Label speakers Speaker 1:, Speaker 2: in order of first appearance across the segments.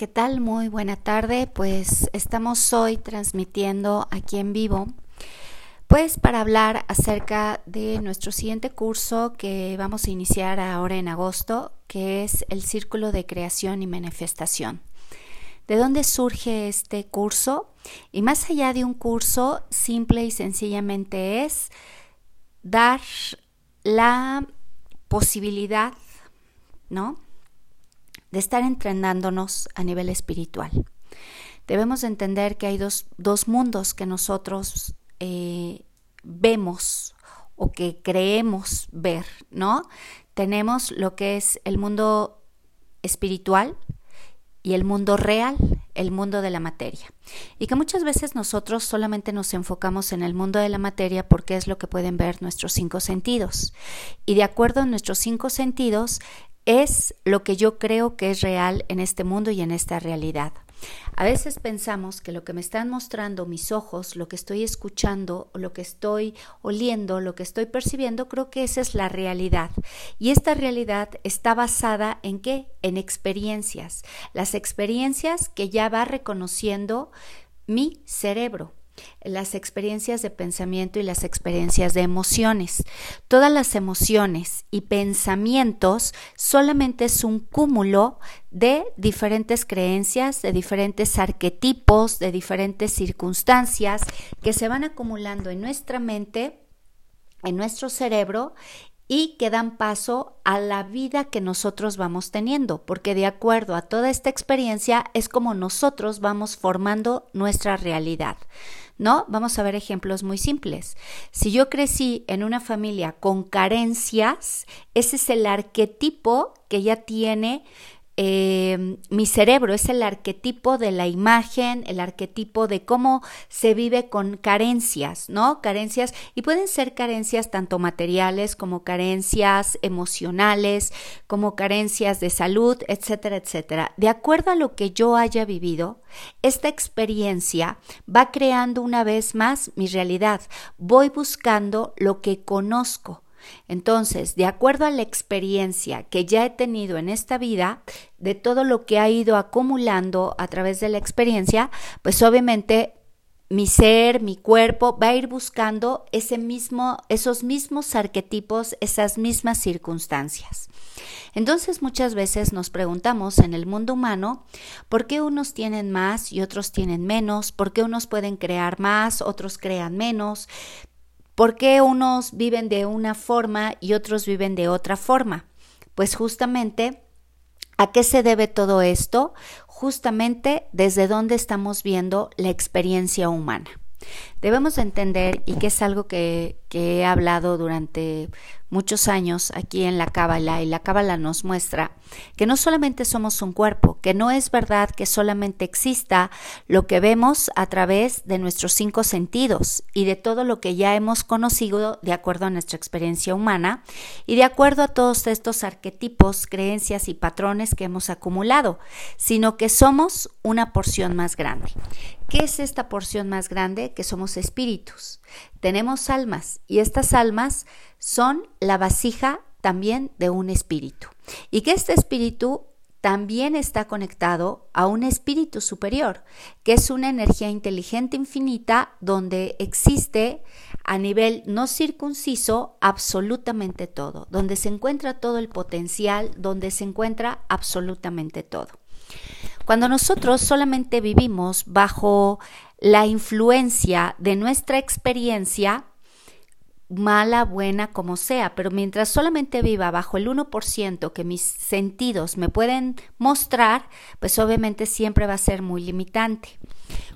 Speaker 1: ¿qué tal? Muy buena tarde. Pues estamos hoy transmitiendo aquí en vivo, pues para hablar acerca de nuestro siguiente curso que vamos a iniciar ahora en agosto, que es el Círculo de Creación y Manifestación. ¿De dónde surge este curso? Y más allá de un curso, simple y sencillamente es dar la posibilidad, ¿no? De estar entrenándonos a nivel espiritual. Debemos entender que hay dos, mundos que nosotros eh, vemos o que creemos ver, ¿no? Tenemos lo que es el mundo espiritual y el mundo real, el mundo de la materia. Y que muchas veces nosotros solamente nos enfocamos en el mundo de la materia porque es lo que pueden ver nuestros cinco sentidos. Y de acuerdo a nuestros cinco sentidos, es lo que yo creo que es real en este mundo y en esta realidad. A veces pensamos que lo que me están mostrando mis ojos, lo que estoy escuchando, lo que estoy oliendo, lo que estoy percibiendo, creo que esa es la realidad. Y esta realidad está basada en qué? En experiencias. Las experiencias que ya va reconociendo mi cerebro las experiencias de pensamiento y las experiencias de emociones. Todas las emociones y pensamientos solamente es un cúmulo de diferentes creencias, de diferentes arquetipos, de diferentes circunstancias que se van acumulando en nuestra mente, en nuestro cerebro y que dan paso a la vida que nosotros vamos teniendo, porque de acuerdo a toda esta experiencia es como nosotros vamos formando nuestra realidad. ¿No? Vamos a ver ejemplos muy simples. Si yo crecí en una familia con carencias, ese es el arquetipo que ya tiene eh, mi cerebro es el arquetipo de la imagen, el arquetipo de cómo se vive con carencias, ¿no? Carencias, y pueden ser carencias tanto materiales como carencias emocionales, como carencias de salud, etcétera, etcétera. De acuerdo a lo que yo haya vivido, esta experiencia va creando una vez más mi realidad. Voy buscando lo que conozco entonces, de acuerdo a la experiencia que ya he tenido en esta vida, de todo lo que ha ido acumulando a través de la experiencia, pues obviamente mi ser, mi cuerpo va a ir buscando ese mismo, esos mismos arquetipos, esas mismas circunstancias. Entonces muchas veces nos preguntamos en el mundo humano por qué unos tienen más y otros tienen menos, por qué unos pueden crear más, otros crean menos, ¿Por qué unos viven de una forma y otros viven de otra forma? Pues justamente, ¿a qué se debe todo esto? Justamente desde dónde estamos viendo la experiencia humana. Debemos entender, y que es algo que, he hablado durante muchos años aquí en la Cábala, y la Cábala nos muestra que no solamente somos un cuerpo, que no es verdad que solamente exista lo que vemos a través de nuestros cinco sentidos y de todo lo que ya hemos conocido de acuerdo a nuestra experiencia humana y de acuerdo a todos estos arquetipos, creencias y patrones que hemos acumulado, sino que somos una porción más grande. ¿Qué es esta porción más grande? Que somos espíritus. Tenemos almas y estas almas son la vasija también de un espíritu. Y que este espíritu también está conectado a un espíritu superior, que es una energía inteligente infinita donde existe a nivel no circunciso absolutamente todo, donde se encuentra todo el potencial, donde se encuentra absolutamente todo. Cuando nosotros solamente vivimos bajo la influencia de nuestra experiencia, mala, buena, como sea, pero mientras solamente viva bajo el 1% que mis sentidos me pueden mostrar, pues obviamente siempre va a ser muy limitante.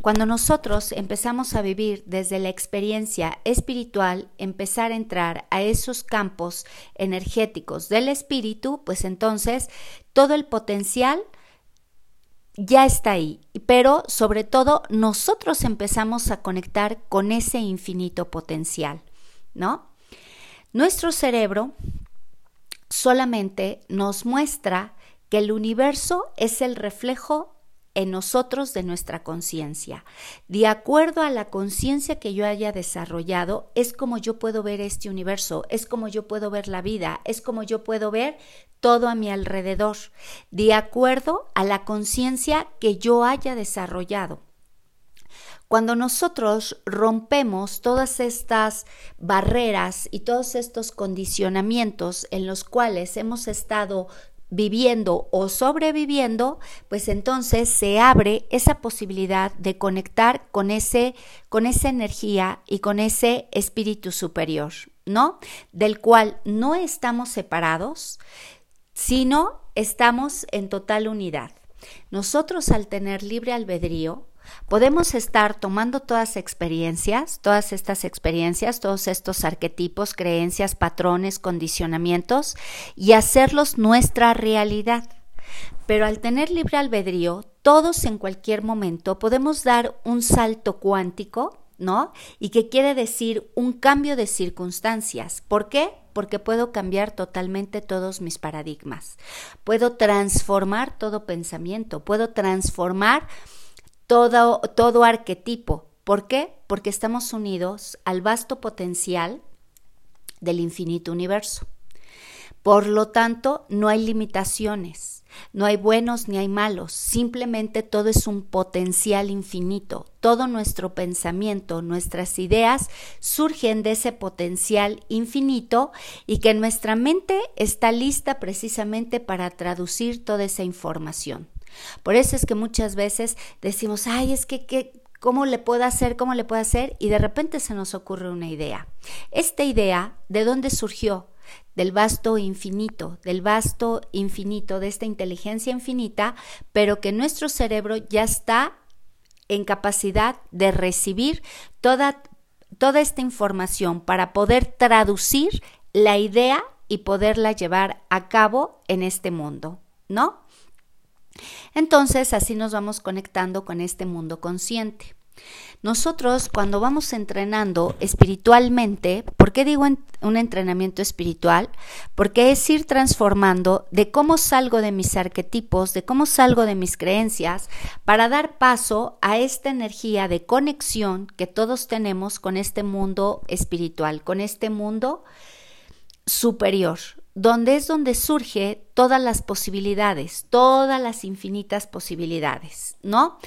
Speaker 1: Cuando nosotros empezamos a vivir desde la experiencia espiritual, empezar a entrar a esos campos energéticos del espíritu, pues entonces todo el potencial ya está ahí, pero sobre todo nosotros empezamos a conectar con ese infinito potencial. ¿no? Nuestro cerebro solamente nos muestra que el universo es el reflejo en nosotros de nuestra conciencia. De acuerdo a la conciencia que yo haya desarrollado, es como yo puedo ver este universo, es como yo puedo ver la vida, es como yo puedo ver todo a mi alrededor, de acuerdo a la conciencia que yo haya desarrollado. Cuando nosotros rompemos todas estas barreras y todos estos condicionamientos en los cuales hemos estado viviendo o sobreviviendo, pues entonces se abre esa posibilidad de conectar con ese con esa energía y con ese espíritu superior, ¿no? Del cual no estamos separados, sino estamos en total unidad. Nosotros al tener libre albedrío, Podemos estar tomando todas experiencias, todas estas experiencias, todos estos arquetipos, creencias, patrones, condicionamientos y hacerlos nuestra realidad. Pero al tener libre albedrío, todos en cualquier momento podemos dar un salto cuántico, ¿no? Y que quiere decir un cambio de circunstancias. ¿Por qué? Porque puedo cambiar totalmente todos mis paradigmas. Puedo transformar todo pensamiento, puedo transformar todo, todo arquetipo. ¿Por qué? Porque estamos unidos al vasto potencial del infinito universo. Por lo tanto, no hay limitaciones, no hay buenos ni hay malos, simplemente todo es un potencial infinito. Todo nuestro pensamiento, nuestras ideas surgen de ese potencial infinito y que nuestra mente está lista precisamente para traducir toda esa información. Por eso es que muchas veces decimos, ay, es que, ¿cómo le puedo hacer? ¿Cómo le puedo hacer? Y de repente se nos ocurre una idea. Esta idea, ¿de dónde surgió? Del vasto infinito, del vasto infinito, de esta inteligencia infinita, pero que nuestro cerebro ya está en capacidad de recibir toda, toda esta información para poder traducir la idea y poderla llevar a cabo en este mundo, ¿no? Entonces así nos vamos conectando con este mundo consciente. Nosotros cuando vamos entrenando espiritualmente, ¿por qué digo un entrenamiento espiritual? Porque es ir transformando de cómo salgo de mis arquetipos, de cómo salgo de mis creencias, para dar paso a esta energía de conexión que todos tenemos con este mundo espiritual, con este mundo superior, donde es donde surge todas las posibilidades, todas las infinitas posibilidades, ¿no?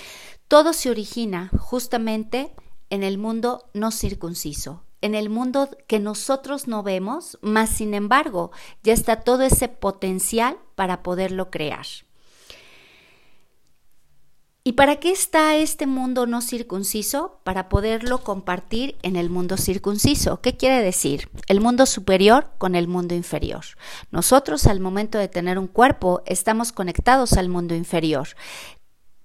Speaker 1: Todo se origina justamente en el mundo no circunciso, en el mundo que nosotros no vemos, mas sin embargo ya está todo ese potencial para poderlo crear. ¿Y para qué está este mundo no circunciso? Para poderlo compartir en el mundo circunciso. ¿Qué quiere decir? El mundo superior con el mundo inferior. Nosotros al momento de tener un cuerpo estamos conectados al mundo inferior.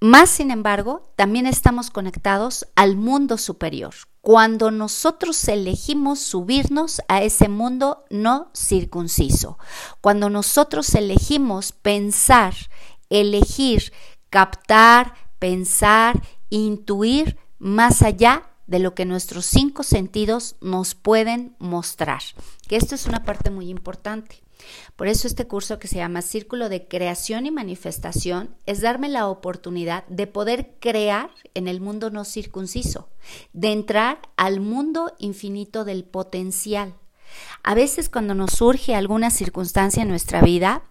Speaker 1: Más sin embargo, también estamos conectados al mundo superior. Cuando nosotros elegimos subirnos a ese mundo no circunciso, cuando nosotros elegimos pensar, elegir, captar, pensar, intuir más allá de lo que nuestros cinco sentidos nos pueden mostrar. Que esto es una parte muy importante. Por eso este curso que se llama Círculo de Creación y Manifestación es darme la oportunidad de poder crear en el mundo no circunciso, de entrar al mundo infinito del potencial. A veces cuando nos surge alguna circunstancia en nuestra vida,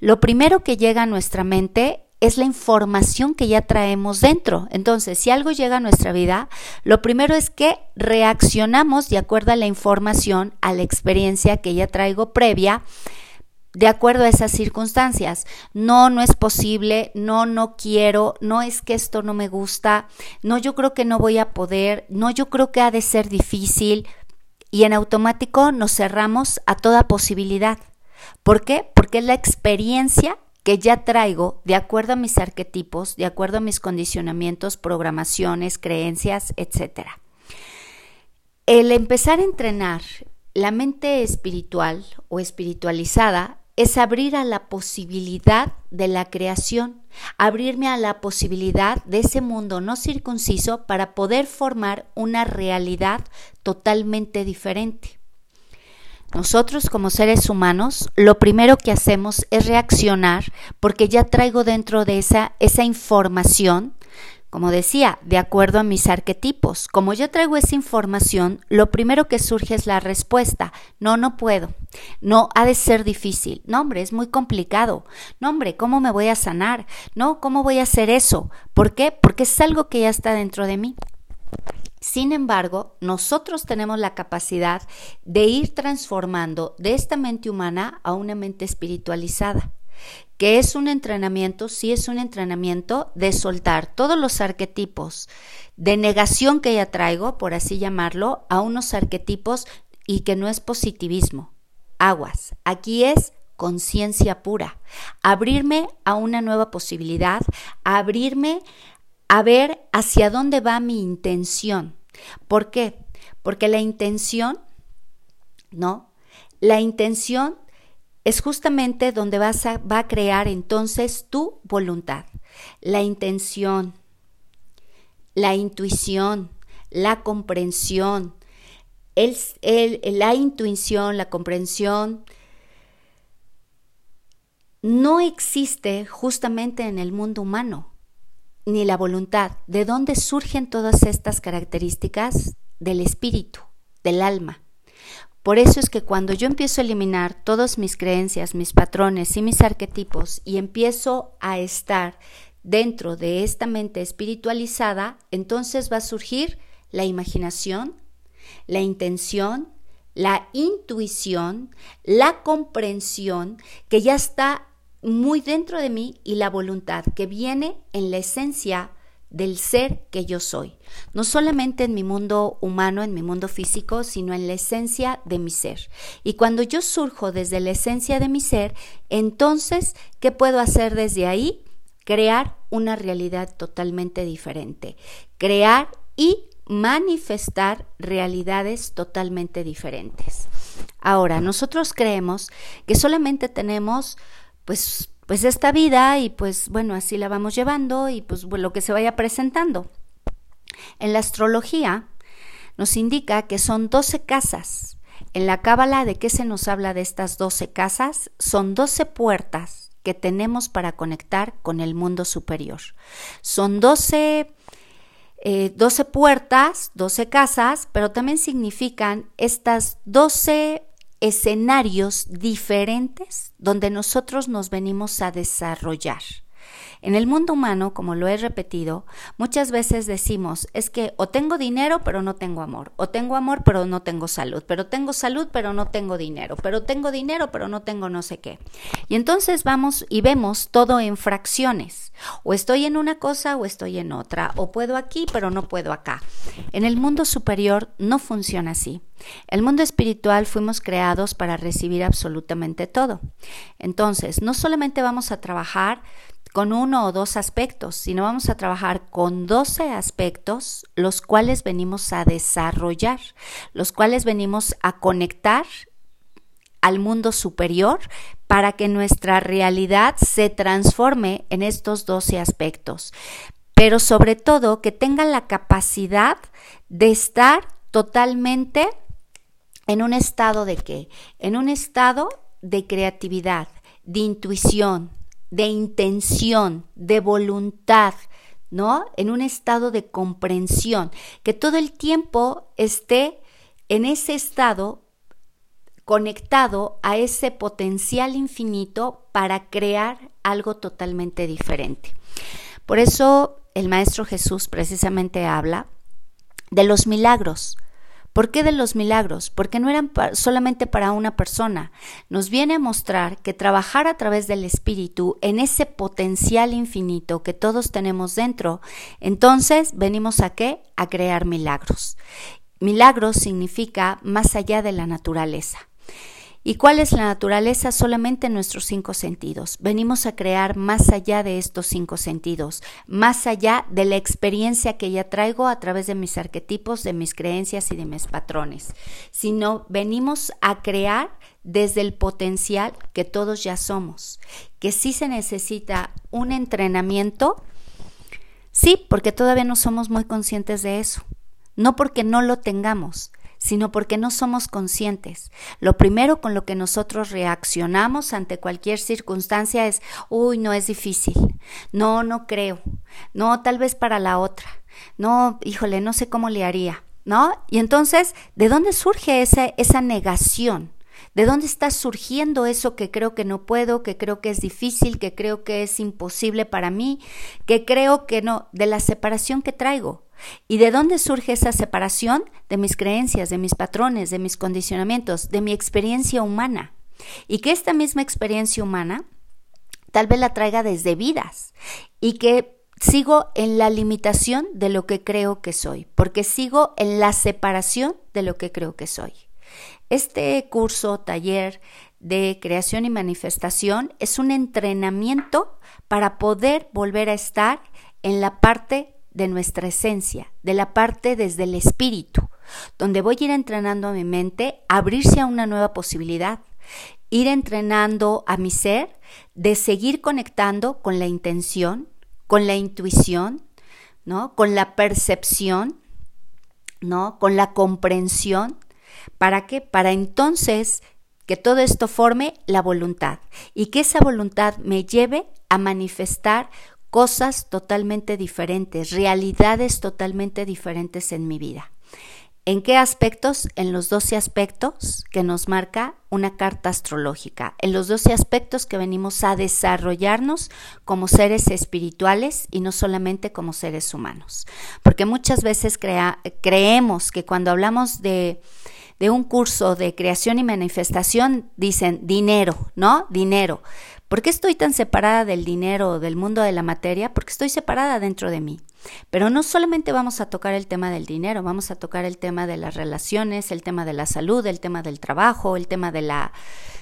Speaker 1: lo primero que llega a nuestra mente es la información que ya traemos dentro. Entonces, si algo llega a nuestra vida, lo primero es que reaccionamos de acuerdo a la información, a la experiencia que ya traigo previa, de acuerdo a esas circunstancias. No, no es posible, no, no quiero, no es que esto no me gusta, no, yo creo que no voy a poder, no, yo creo que ha de ser difícil. Y en automático nos cerramos a toda posibilidad. ¿Por qué? Porque es la experiencia que ya traigo de acuerdo a mis arquetipos, de acuerdo a mis condicionamientos, programaciones, creencias, etc. El empezar a entrenar la mente espiritual o espiritualizada es abrir a la posibilidad de la creación, abrirme a la posibilidad de ese mundo no circunciso para poder formar una realidad totalmente diferente. Nosotros como seres humanos, lo primero que hacemos es reaccionar porque ya traigo dentro de esa, esa información como decía, de acuerdo a mis arquetipos. Como yo traigo esa información, lo primero que surge es la respuesta. No, no puedo. No, ha de ser difícil. No, hombre, es muy complicado. No, hombre, ¿cómo me voy a sanar? No, ¿cómo voy a hacer eso? ¿Por qué? Porque es algo que ya está dentro de mí. Sin embargo, nosotros tenemos la capacidad de ir transformando de esta mente humana a una mente espiritualizada que es un entrenamiento, sí es un entrenamiento de soltar todos los arquetipos de negación que ya traigo, por así llamarlo, a unos arquetipos y que no es positivismo. Aguas, aquí es conciencia pura, abrirme a una nueva posibilidad, abrirme a ver hacia dónde va mi intención. ¿Por qué? Porque la intención, ¿no? La intención es justamente donde vas a, va a crear entonces tu voluntad, la intención, la intuición, la comprensión, el, la intuición, la comprensión, no existe justamente en el mundo humano, ni la voluntad. ¿De dónde surgen todas estas características? Del espíritu, del alma. Por eso es que cuando yo empiezo a eliminar todas mis creencias, mis patrones y mis arquetipos y empiezo a estar dentro de esta mente espiritualizada, entonces va a surgir la imaginación, la intención, la intuición, la comprensión que ya está muy dentro de mí y la voluntad que viene en la esencia del ser que yo soy, no solamente en mi mundo humano, en mi mundo físico, sino en la esencia de mi ser. Y cuando yo surjo desde la esencia de mi ser, entonces, ¿qué puedo hacer desde ahí? Crear una realidad totalmente diferente, crear y manifestar realidades totalmente diferentes. Ahora, nosotros creemos que solamente tenemos pues pues esta vida y pues bueno, así la vamos llevando y pues lo que se vaya presentando. En la astrología nos indica que son 12 casas. En la cábala, ¿de qué se nos habla de estas 12 casas? Son 12 puertas que tenemos para conectar con el mundo superior. Son 12 12 eh, puertas, 12 casas, pero también significan estas 12 escenarios diferentes donde nosotros nos venimos a desarrollar. En el mundo humano, como lo he repetido, muchas veces decimos, es que o tengo dinero pero no tengo amor, o tengo amor pero no tengo salud, pero tengo salud pero no tengo dinero, pero tengo dinero pero no tengo no sé qué. Y entonces vamos y vemos todo en fracciones, o estoy en una cosa o estoy en otra, o puedo aquí pero no puedo acá. En el mundo superior no funciona así. El mundo espiritual fuimos creados para recibir absolutamente todo. Entonces, no solamente vamos a trabajar con uno o dos aspectos, sino vamos a trabajar con 12 aspectos, los cuales venimos a desarrollar, los cuales venimos a conectar al mundo superior para que nuestra realidad se transforme en estos 12 aspectos. Pero sobre todo que tengan la capacidad de estar totalmente en un estado de qué? En un estado de creatividad, de intuición, de intención, de voluntad, ¿no? En un estado de comprensión, que todo el tiempo esté en ese estado conectado a ese potencial infinito para crear algo totalmente diferente. Por eso el Maestro Jesús precisamente habla de los milagros, ¿Por qué de los milagros? Porque no eran solamente para una persona. Nos viene a mostrar que trabajar a través del Espíritu en ese potencial infinito que todos tenemos dentro, entonces venimos a qué? A crear milagros. Milagros significa más allá de la naturaleza. ¿Y cuál es la naturaleza? Solamente nuestros cinco sentidos. Venimos a crear más allá de estos cinco sentidos, más allá de la experiencia que ya traigo a través de mis arquetipos, de mis creencias y de mis patrones, sino venimos a crear desde el potencial que todos ya somos, que sí se necesita un entrenamiento, sí, porque todavía no somos muy conscientes de eso, no porque no lo tengamos, sino porque no somos conscientes. Lo primero con lo que nosotros reaccionamos ante cualquier circunstancia es, uy, no es difícil, no, no creo, no, tal vez para la otra, no, híjole, no sé cómo le haría, ¿no? Y entonces, ¿de dónde surge esa, esa negación? ¿De dónde está surgiendo eso que creo que no puedo, que creo que es difícil, que creo que es imposible para mí, que creo que no, de la separación que traigo? ¿Y de dónde surge esa separación? De mis creencias, de mis patrones, de mis condicionamientos, de mi experiencia humana. Y que esta misma experiencia humana tal vez la traiga desde vidas y que sigo en la limitación de lo que creo que soy, porque sigo en la separación de lo que creo que soy. Este curso, taller de creación y manifestación es un entrenamiento para poder volver a estar en la parte de nuestra esencia, de la parte desde el espíritu, donde voy a ir entrenando a mi mente a abrirse a una nueva posibilidad, ir entrenando a mi ser de seguir conectando con la intención, con la intuición, ¿no? Con la percepción, ¿no? Con la comprensión. ¿Para qué? Para entonces que todo esto forme la voluntad y que esa voluntad me lleve a manifestar cosas totalmente diferentes, realidades totalmente diferentes en mi vida. ¿En qué aspectos? En los 12 aspectos que nos marca una carta astrológica, en los 12 aspectos que venimos a desarrollarnos como seres espirituales y no solamente como seres humanos. Porque muchas veces creemos que cuando hablamos de, un curso de creación y manifestación, dicen dinero, ¿no? Dinero. ¿Por qué estoy tan separada del dinero, del mundo de la materia? Porque estoy separada dentro de mí. Pero no solamente vamos a tocar el tema del dinero, vamos a tocar el tema de las relaciones, el tema de la salud, el tema del trabajo, el tema de la,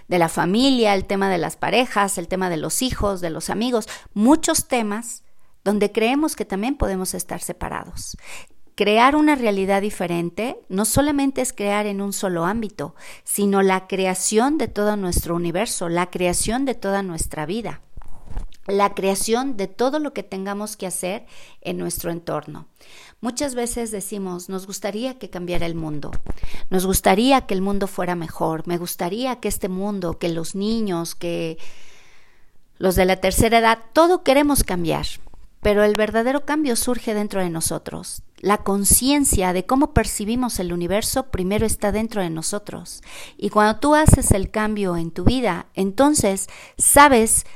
Speaker 1: de la familia, el tema de las parejas, el tema de los hijos, de los amigos, muchos temas donde creemos que también podemos estar separados crear una realidad diferente no solamente es crear en un solo ámbito, sino la creación de todo nuestro universo, la creación de toda nuestra vida, la creación de todo lo que tengamos que hacer en nuestro entorno. Muchas veces decimos, nos gustaría que cambiara el mundo, nos gustaría que el mundo fuera mejor, me gustaría que este mundo, que los niños, que los de la tercera edad, todo queremos cambiar, pero el verdadero cambio surge dentro de nosotros. La conciencia de cómo percibimos el universo primero está dentro de nosotros. Y cuando tú haces el cambio en tu vida, entonces sabes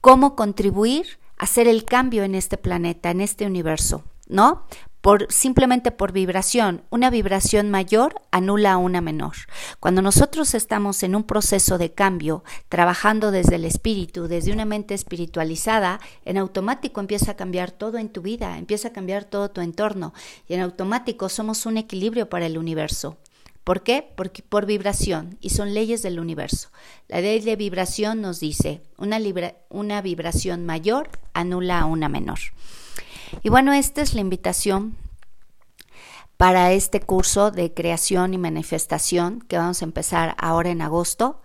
Speaker 1: cómo contribuir a hacer el cambio en este planeta, en este universo, ¿no? Simplemente por vibración. Una vibración mayor anula a una menor. Cuando nosotros estamos en un proceso de cambio, trabajando desde el espíritu, desde una mente espiritualizada, en automático empieza a cambiar todo en tu vida, empieza a cambiar todo tu entorno y en automático somos un equilibrio para el universo. ¿Por qué? Porque por vibración y son leyes del universo. La ley de vibración nos dice, una, una vibración mayor anula a una menor. Y bueno, esta es la invitación para este curso de creación y manifestación que vamos a empezar ahora en agosto,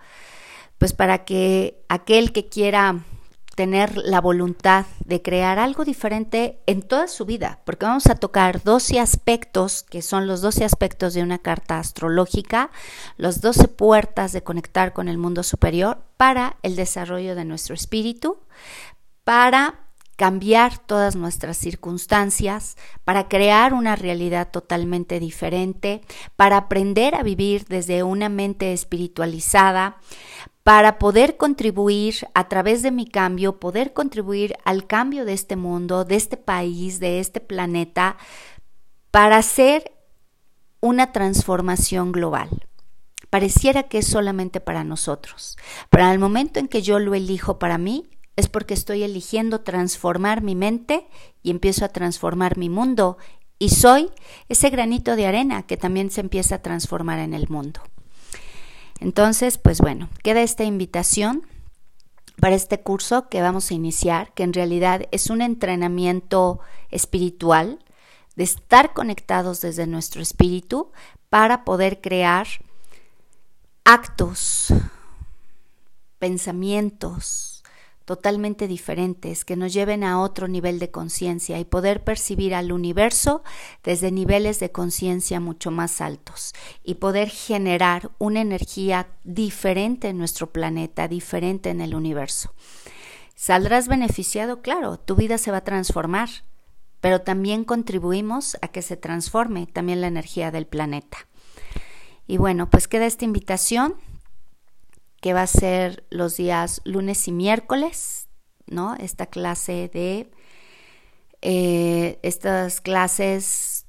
Speaker 1: pues para que aquel que quiera tener la voluntad de crear algo diferente en toda su vida, porque vamos a tocar 12 aspectos, que son los 12 aspectos de una carta astrológica, los 12 puertas de conectar con el mundo superior para el desarrollo de nuestro espíritu, para cambiar todas nuestras circunstancias, para crear una realidad totalmente diferente, para aprender a vivir desde una mente espiritualizada, para poder contribuir a través de mi cambio, poder contribuir al cambio de este mundo, de este país, de este planeta, para hacer una transformación global. Pareciera que es solamente para nosotros, pero al momento en que yo lo elijo para mí, es porque estoy eligiendo transformar mi mente y empiezo a transformar mi mundo y soy ese granito de arena que también se empieza a transformar en el mundo. Entonces, pues bueno, queda esta invitación para este curso que vamos a iniciar, que en realidad es un entrenamiento espiritual de estar conectados desde nuestro espíritu para poder crear actos, pensamientos, totalmente diferentes que nos lleven a otro nivel de conciencia y poder percibir al universo desde niveles de conciencia mucho más altos y poder generar una energía diferente en nuestro planeta, diferente en el universo. Saldrás beneficiado, claro, tu vida se va a transformar, pero también contribuimos a que se transforme también la energía del planeta. Y bueno, pues queda esta invitación que va a ser los días lunes y miércoles, ¿no? Esta clase de, eh, estas clases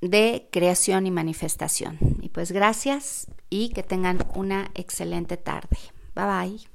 Speaker 1: de creación y manifestación. Y pues gracias y que tengan una excelente tarde. Bye bye.